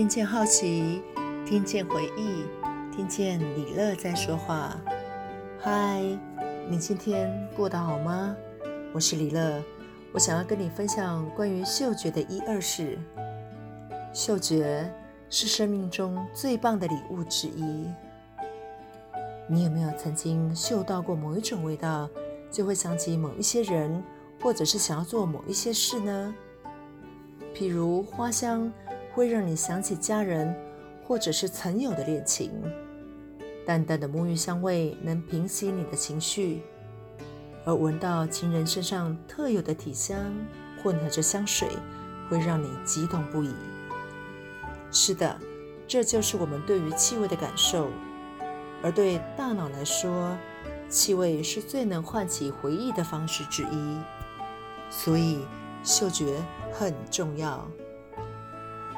听见好奇，听见回忆，听见李乐在说话。嗨，你今天过得好吗？我是李乐，我想要跟你分享关于嗅觉的一二事。嗅觉是生命中最棒的礼物之一。你有没有曾经嗅到过某一种味道，就会想起某一些人，或者是想要做某一些事呢？譬如花香。会让你想起家人，或者是曾有的恋情。淡淡的沐浴香味能平息你的情绪，而闻到情人身上特有的体香，混合着香水，会让你激动不已。是的，这就是我们对于气味的感受。而对大脑来说，气味是最能唤起回忆的方式之一，所以嗅觉很重要。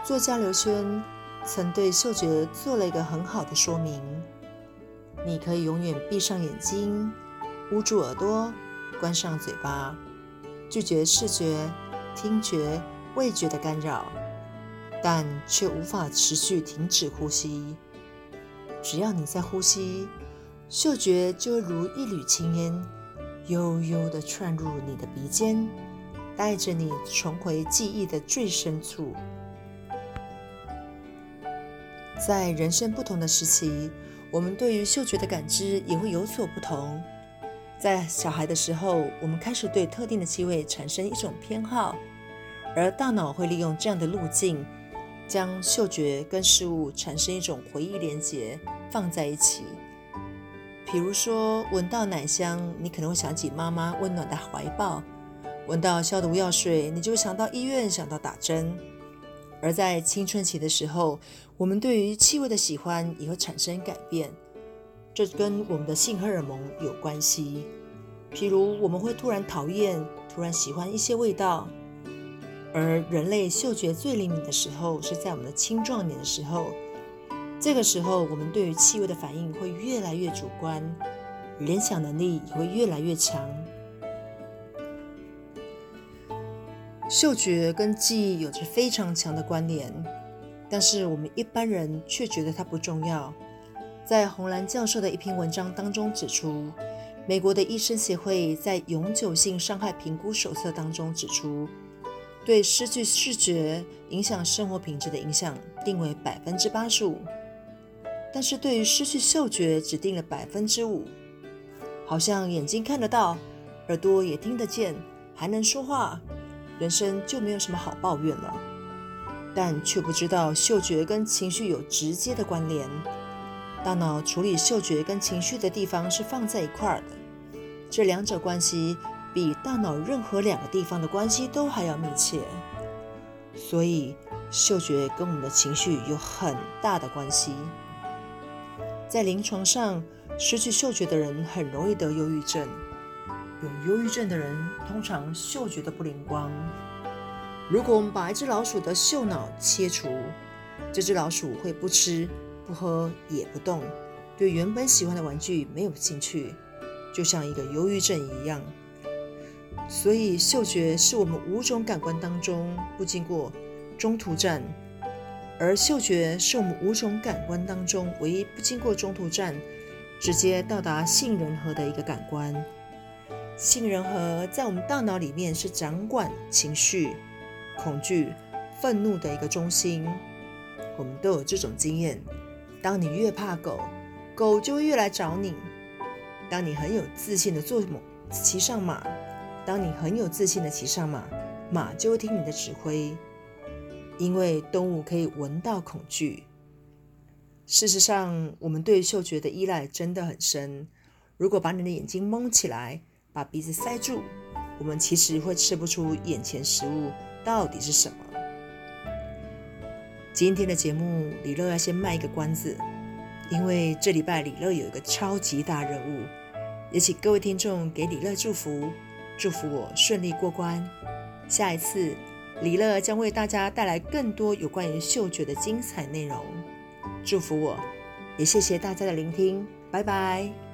作家刘轩曾对嗅觉做了一个很好的说明：你可以永远闭上眼睛，捂住耳朵，关上嘴巴，拒绝视觉、听觉、味觉的干扰，但却无法持续停止呼吸。只要你在呼吸，嗅觉就如一缕青烟，悠悠地窜入你的鼻尖，带着你重回记忆的最深处。在人生不同的时期，我们对于嗅觉的感知也会有所不同。在小孩的时候，我们开始对特定的气味产生一种偏好，而大脑会利用这样的路径，将嗅觉跟事物产生一种回忆连结，放在一起。比如说，闻到奶香，你可能会想起妈妈温暖的怀抱；闻到消毒药水，你就会想到医院，想到打针。而在青春期的时候，我们对于气味的喜欢也会产生改变，这跟我们的性荷尔蒙有关系。譬如，我们会突然讨厌、突然喜欢一些味道。而人类嗅觉最灵敏的时候是在我们的青壮年的时候，这个时候我们对于气味的反应会越来越主观，联想能力也会越来越强。嗅觉跟记忆有着非常强的关联，但是我们一般人却觉得它不重要。在洪兰教授的一篇文章当中指出，美国的医生协会在永久性伤害评估手册当中指出，对失去视觉影响生活品质的影响定为百分之八十五，但是对于失去嗅觉只定了百分之五，好像眼睛看得到，耳朵也听得见，还能说话。人生就没有什么好抱怨了，但却不知道嗅觉跟情绪有直接的关联。大脑处理嗅觉跟情绪的地方是放在一块儿的，这两者关系比大脑任何两个地方的关系都还要密切。所以，嗅觉跟我们的情绪有很大的关系。在临床上，失去嗅觉的人很容易得忧郁症。有忧郁症的人通常嗅觉都不灵光。如果我们把一只老鼠的嗅脑切除，这只老鼠会不吃、不喝、也不动，对原本喜欢的玩具没有兴趣，就像一个忧郁症一样。所以，嗅觉是我们五种感官当中不经过中途站，而嗅觉是我们五种感官当中唯一不经过中途站，直接到达杏仁核的一个感官。杏仁核在我们大脑里面是掌管情绪、恐惧、愤怒的一个中心。我们都有这种经验：当你越怕狗，狗就越来找你；当你很有自信的坐马骑上马，当你很有自信的骑上马，马就会听你的指挥，因为动物可以闻到恐惧。事实上，我们对嗅觉的依赖真的很深。如果把你的眼睛蒙起来，把鼻子塞住，我们其实会吃不出眼前食物到底是什么。今天的节目，李乐要先卖一个关子，因为这礼拜李乐有一个超级大任务，也请各位听众给李乐祝福，祝福我顺利过关。下一次，李乐将为大家带来更多有关于嗅觉的精彩内容，祝福我，也谢谢大家的聆听，拜拜。